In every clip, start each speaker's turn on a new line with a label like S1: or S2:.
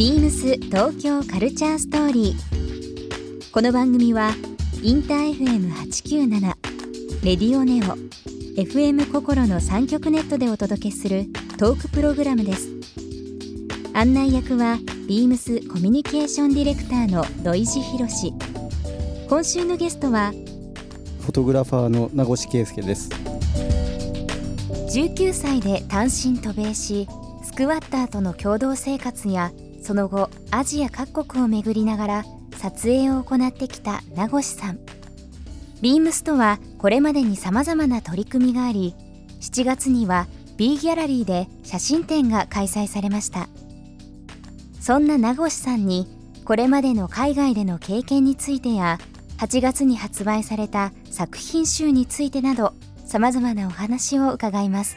S1: ビームス東京カルチャーストーリー。この番組はインター FM897 レディオネオ FM 心の三極ネットでお届けするトークプログラムです。案内役はビームスコミュニケーションディレクターの土井博志。今週のゲストは
S2: フォトグラファーの名越圭介です
S1: 19歳で単身渡米しスクワッターとの共同生活やその後アジア各国を巡りながら撮影を行ってきた名越さん。ビームスとはこれまでに様々な取り組みがあり7月には B ギャラリーで写真展が開催されました。そんな名越さんにこれまでの海外での経験についてや8月に発売された作品集についてなどさまざまなお話を伺います。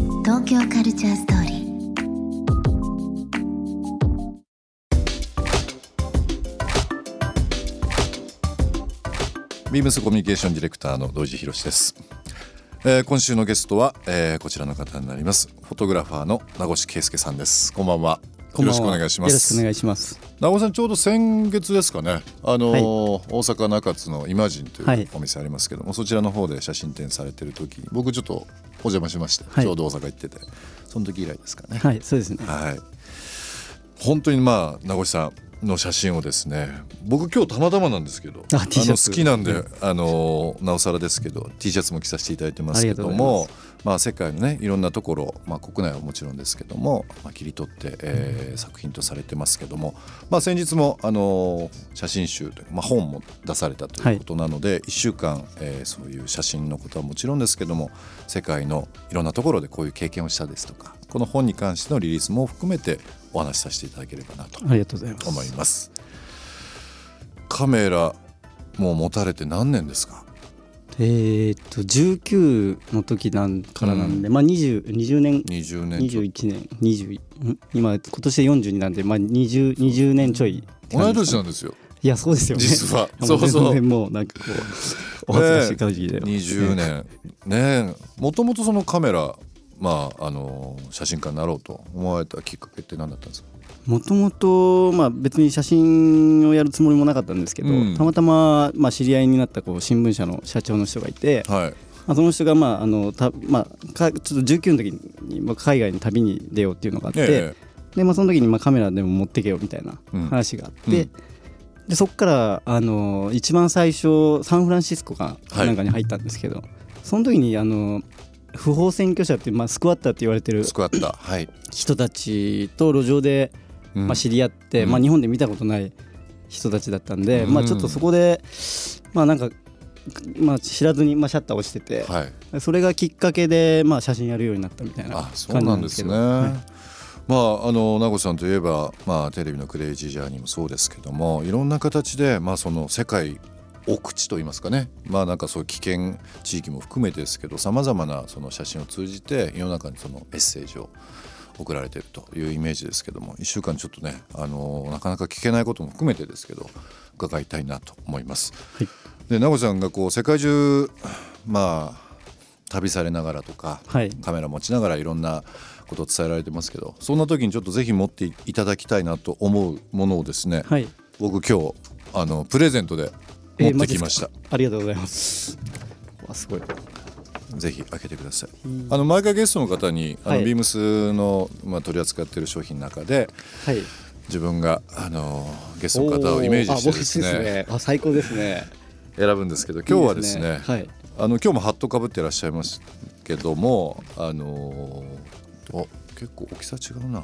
S3: 東京カルチャーストーリー。
S4: ビームスコミュニケーションディレクターの土井博史です、えー今週のゲストは、えーこちらの方になります。フォトグラファーの名越圭介さんです。こんばんは。よろしくお願いしま
S2: よろしくお
S4: す
S2: 願いします。
S4: 名越さんちょうど先月ですかね。あのー
S2: はい。
S4: 大阪中津のイマジンと
S2: はい。いう
S4: お店ありますけども、そちらの方で写真展されてる時に僕ちょっとお邪魔しまして、
S2: はい。
S4: ちょうど大阪行っててその時以来ですかね。
S2: はいそうですね。
S4: はい。本当にまあ名越さんの写真をですね僕今日たまたまなんですけど
S2: あ
S4: の好きなんで、あのなおさらですけど T シャツも着させていただいてますけどもまあ世界のねいろんなところ、まあ、国内はもちろんですけども、まあ、切り取って、えー作品とされてますけども、まあ、先日もあの写真集というか、まあ、本も出されたということなので、1週間、えーそういう写真のことはもちろんですけども世界のいろんなところでこういう経験をしたですとかこの本に関してのリリースも含めてお話しさせていただければなと
S2: ありがとうございます。
S4: 思います。カメラもう持たれて何年ですか？
S2: えーっと19の時なんからなんで、まあ 20, 20年
S4: 20年ちょっ
S2: 21年20ん？今今年で42なんでまあ 20, 20年ちょい。って
S4: と同い年なんですよ。
S2: いやそうですよね。
S4: 実は。
S2: も
S4: そうそう。
S2: もうなんかこうお恥ずかしい感じで、
S4: 20年。ねもともとそのカメラまああの写真家になろうと思われたきっかけって何だったんですか？
S2: もともとまあ別に写真をやるつもりもなかったんですけど、
S4: うん。
S2: たまたままあ知り合いになったこう新聞社の社長の人がいて、
S4: はい。
S2: まあ、その人がまああのたまあかちょっと19の時にまあ海外に旅に出ようっていうのがあって、
S4: え
S2: でまあその時にまあカメラでも持ってけよみたいな
S4: うん。
S2: 話があって、
S4: うん。
S2: でそこからあの一番最初サンフランシスコか
S4: はい
S2: なんかに入ったんですけど、その時にあの不法占拠者ってまあ、スクワッターって言われてる
S4: スクワッターはい、
S2: 人たちと路上で
S4: うん。
S2: まあ、知り合って、
S4: うん。
S2: まあ、日本で見たことない人たちだったんで、
S4: うん。
S2: まあ、ちょっとそこでまあなんか、まあ、知らずにまあシャッターをしてて、
S4: はい。
S2: それがきっかけでまあ写真やるようになったみたいな
S4: あ
S2: 感じ
S4: そうなんですね。
S2: けど。はい
S4: まああの名越さんといえば、まあ、テレビの「クレイジージャーニー」もそうですけどもいろんな形で、まあ、その世界奥地といいますかね。まあなんかそういう危険地域も含めてですけどさまざまなその写真を通じて世の中にそのメッセージを送られているというイメージですけども1週間ちょっとね、あのなかなか聞けないことも含めてですけど伺いたいなと思います。
S2: はい。
S4: で名越さんがこう世界中まあ旅されながらとか、
S2: はい。
S4: カメラ持ちながらいろんなことを伝えられてますけどそんな時にちょっとぜひ持っていただきたいなと思うものをですね、
S2: はい。
S4: 僕今日あのプレゼントで
S2: えー
S4: 持ってきました、
S2: ありがとうございます。わすごい。
S4: ぜひ開けてください。あの毎回ゲストの方にあの、
S2: はい。
S4: ビームスの、まあ、取り扱っている商品の中で
S2: はい。
S4: 自分があのゲストの方をイメージしてです
S2: おーあ僕
S4: ね。
S2: あ最高ですね。
S4: 選ぶんですけど今日はですね
S2: いいはい。
S4: あの今日もハットかぶってらっしゃいますけどもあのお結構大きさ違うな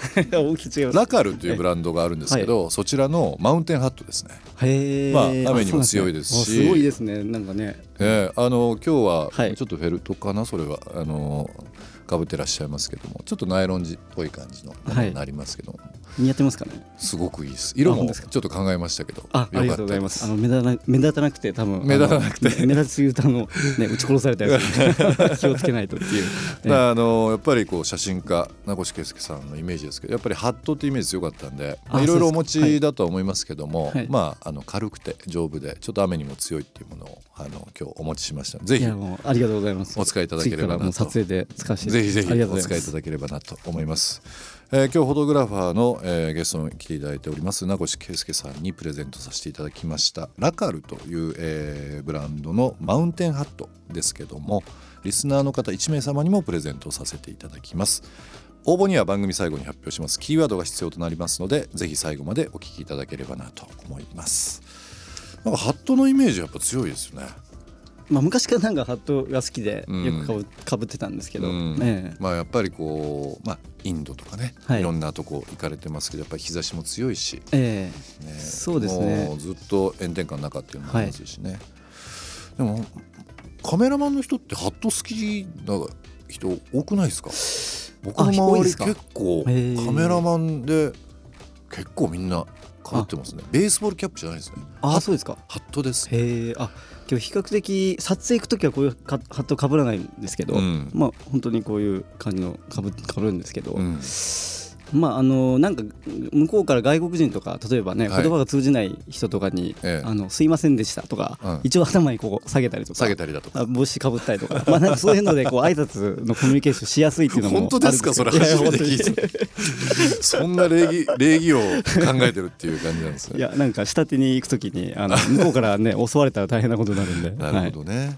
S2: 大きく違います
S4: ラカルというブランドがあるんですけど、そちらのマウンテンハットですね。
S2: へえ
S4: まあ雨にも強いですし。
S2: すごいですね。なんかね。
S4: ええあの今日は
S2: はい。
S4: ちょっとフェルトかな、それは。あのかぶってらっしゃいますけども。ちょっとナイロン地っぽい感じのものになりますけども、
S2: 似合ってますかね？
S4: すごくいいです。色もちょっと考えましたけど。
S2: あありがとうございます。あの目立たな目立たなくて多分
S4: 目立たなくて。
S2: 目立ちすぎるとあのね撃ち殺されたやつ 気をつけないとっていう。
S4: だからあのやっぱりこう写真家名越圭介さんのイメージですけどやっぱりハットってイメージ強かったんでいろいろお持ちだとは思いますけども、
S2: はい。
S4: まああの軽くて丈夫でちょっと雨にも強いっていうものをあの今日お持ちしましたぜひ
S2: ありがとうございます。
S4: お使いいただければなと
S2: 撮影で使わせて
S4: ぜひぜひお使いいただければなと思います。えー今日フォトグラファーの、えーゲストに来ていただいております。名越圭介さんにプレゼントさせていただきました。ラカルという、えーブランドのマウンテンハットですけどもリスナーの方1名様にもプレゼントさせていただきます応募には番組最後に発表します。キーワードが必要となりますのでぜひ最後までお聞きいただければなと思います。なんかハットのイメージやっぱ強いですよね。
S2: まあ昔からなんかハットが好きで
S4: うん。
S2: よくかぶかぶってたんですけど、
S4: うん。
S2: ええ。
S4: まあやっぱりこうまあインドとかね、
S2: はい。
S4: い、ろんなとこ行かれてますけどやっぱり日差しも強いし、
S2: え。
S4: ね、
S2: そうですね。
S4: もうずっと炎天下の中っていうのもありますしね、でもカメラマンの人ってハット好きな人多くないですか？僕の周り結構カメラマンで結構みんなかぶってますね。ベースボールキャップじゃないですね。
S2: えああそうですか。
S4: ハットです。
S2: へえあ今日比較的撮影行く時はこういうかハットかぶらないんですけど、
S4: うん。
S2: まあ本当にこういう感じのかぶかぶるんですけど、
S4: うん
S2: まああのなんか向こうから外国人とか例えばね、
S4: はい。
S2: 言葉が通じない人とかに「
S4: ええ。
S2: あのすいませんでした」とか、
S4: うん。
S2: 一応頭にこう下げたりとか
S4: 下げたりだとか。
S2: あ帽子かぶったりとか。まあなんかそういうのでこう挨拶のコミュニケーションしやすいっていうのも
S4: 本当ですか？それ初めて。聞いたそんな礼儀 礼儀を考えてるっていう感じなんですね。
S2: いやなんか下手に行く時にあの向こうからね襲われたら大変なことになるんで。
S4: なるほどね、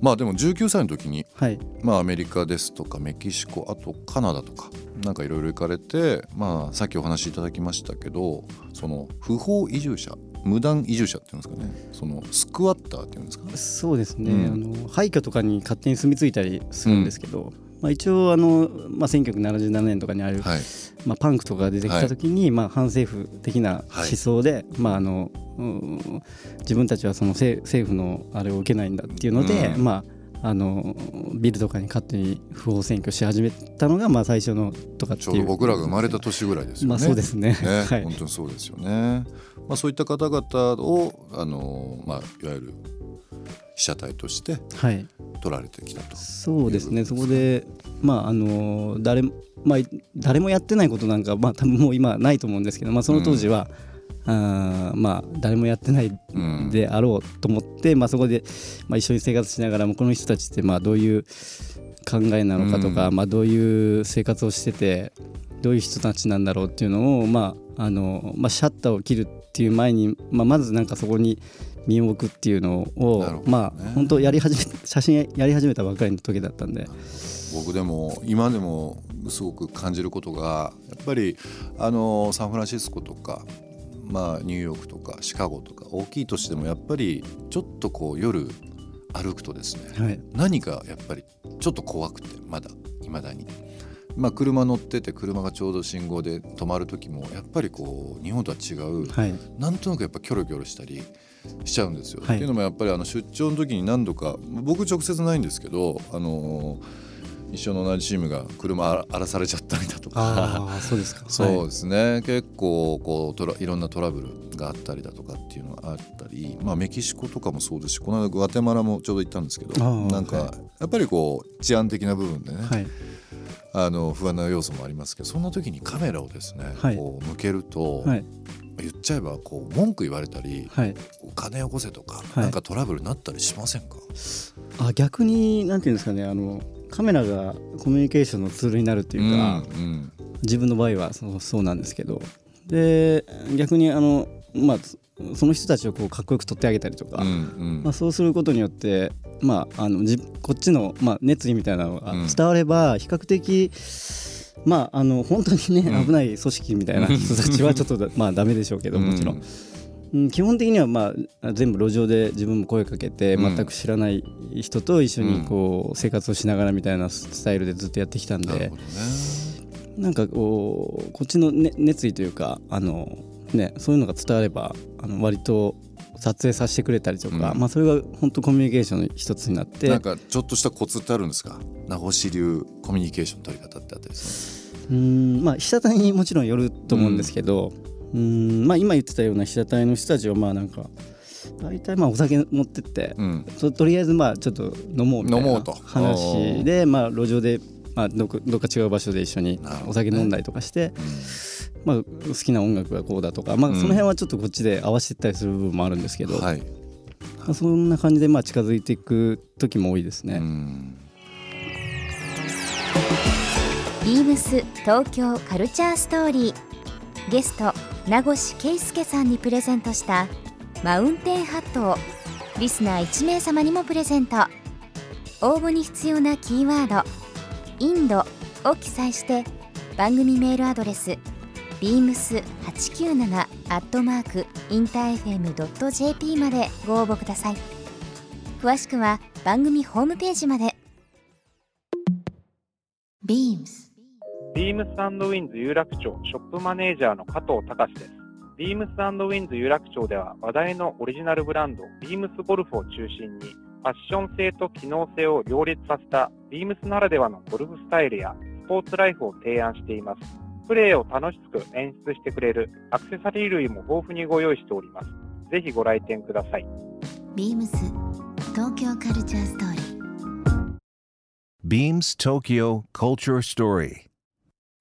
S4: まあでも19歳の時に、
S2: はい、はい
S4: まあ、アメリカですとかメキシコあとカナダとかなんかいろいろ行かれて、まあ、さっきお話しいただきましたけどその不法移住者無断移住者っていうんですかね。そのスクワッターっていうんですか
S2: そうですね、
S4: うん。
S2: あの廃墟とかに勝手に住み着いたりするんですけど、まあ、一応あの、まあ、1977年とかにある、
S4: はい
S2: まあ、パンクとかが出てきた時に、まあ、反政府的な思想で、まああのうん自分たちはその政政府のあれを受けないんだっていうので、
S4: うん。
S2: まああのビルとかに勝手に不法占拠し始めたのがまあ最初のとかっていう。
S4: ちょうど僕らが生まれた年ぐらいですよね。
S2: まあそうですね。
S4: ね、
S2: はい。
S4: 本当にそうですよね。まあそういった方々をあのまあいわゆる被写体として
S2: はい。
S4: 撮られてきたと。
S2: そうですね、そこで、まああの誰もまあ、誰もやってないことなんか、まあ、多分もう今ないと思うんですけど、まあ、その当時は、あーまあ、誰もやってない
S4: うん
S2: であろうと思って、まあ、そこで、まあ、一緒に生活しながらもこの人たちってまあどういう考えなのかとか、
S4: うん。
S2: まあ、どういう生活をしててどういう人たちなんだろうっていうのを、まああのまあ、シャッターを切るっていう前に、まあ、まずなんかそこに身を置くっていうのを、
S4: ね。
S2: まあ本当やり始め写真やり始めたばっかりの時だったんで。
S4: 僕でも今でもすごく感じることがやっぱりあのサンフランシスコとか、まあ、ニューヨークとかシカゴとか大きい都市でもやっぱりちょっとこう夜歩くとですね
S2: はい
S4: 何かやっぱりちょっと怖くてまだいまだに。まあ、車乗ってて車がちょうど信号で止まる時もやっぱりこう日本とは違う、
S2: はい
S4: なんとなくやっぱキョロキョロしたりしちゃうんですよ。
S2: はい
S4: っていうのもやっぱりあの出張の時に何度か僕直接ないんですけど、あの一緒の同じチームが車荒荒らされちゃったりだとか。
S2: ああそうですか。
S4: そうですね、結構こうトラいろんなトラブルがあったりだとかっていうのがあったり、まあ、メキシコとかもそうですしこの間グアテマラもちょうど行ったんですけどなんか、
S2: は
S4: やっぱりこう治安的な部分でね、
S2: はい。
S4: あの不安な要素もありますけどそんな時にカメラをですね、
S2: はい。
S4: こう向けると、
S2: はい。
S4: 言っちゃえばこう文句言われたり、
S2: はい。
S4: お金よこせとか、
S2: はい。
S4: なんかトラブルになったりしませんか、
S2: あ逆になんていうんですかねあのカメラがコミュニケーションのツールになるっていうか、
S4: うん
S2: 自分の場合はそうそうなんですけど。で逆にあのまあその人たちをこうかっこよく撮ってあげたりとか、
S4: うんうん。
S2: まあ、そうすることによって、まあ、あのじこっちの、まあ、熱意みたいなのが
S4: うん。
S2: 伝われば比較的、まあ、あの本当にね、
S4: うん。
S2: 危ない組織みたいな人たちはちょっとだまあダメでしょうけどもちろん、うん基本的には、まあ、全部路上で自分も声かけて
S4: うん。
S2: 全く知らない人と一緒にこう生活をしながらみたいなスタイルでずっとやってきたんで
S4: な
S2: んかこうこっちの、ね、熱意というかあの、ね、そういうのが伝わればあの割と撮影させてくれたりとか、
S4: うん。
S2: まあ、それが本当コミュニケーションの一つになって
S4: なんかちょっとしたコツってあるんですか？名越流コミュニケーションの取り方ってあったりす
S2: うーんまあ被写体にもちろんよると思うんですけど、うーんまあ、今言ってたような被写体の人たちはまあなんか大体まあお酒持ってって
S4: るうん。
S2: ととりあえずまあちょっと飲もうみたいな話でまあ路上でまあどこどっか違う場所で一緒にお酒飲んだりとかして、
S4: う
S2: まあ、好きな音楽がこうだとか、まあ、
S4: うん。
S2: その辺はちょっとこっちで合わせてったりする部分もあるんですけど、
S4: んはい。
S2: まあ、そんな感じでまあ近づいていく時も多いですね。
S4: うん。
S1: ビームス東京カルチャーストーリー。ゲスト名越圭介さんにプレゼントしたマウンテンハットをリスナー1名様にもプレゼント。応募に必要なキーワード「インド」を記載して番組メールアドレス beams897 アットマーク interfm.jp までご応募ください。詳しくは番組ホームページまで。
S3: Beams
S5: ビームスウィンズ有楽町ショップマネージャーの加藤隆です。ビームスウィンズ有楽町では話題のオリジナルブランド、ビームスゴルフを中心に、ファッション性と機能性を両立させたビームスならではのゴルフスタイルやスポーツライフを提案しています。プレーを楽しく演出してくれるアクセサリー類も豊富にご用意しております。ぜひご来店ください。
S3: Beams 東京カルチャーストーリー
S6: Beams Tokyo Culture Story.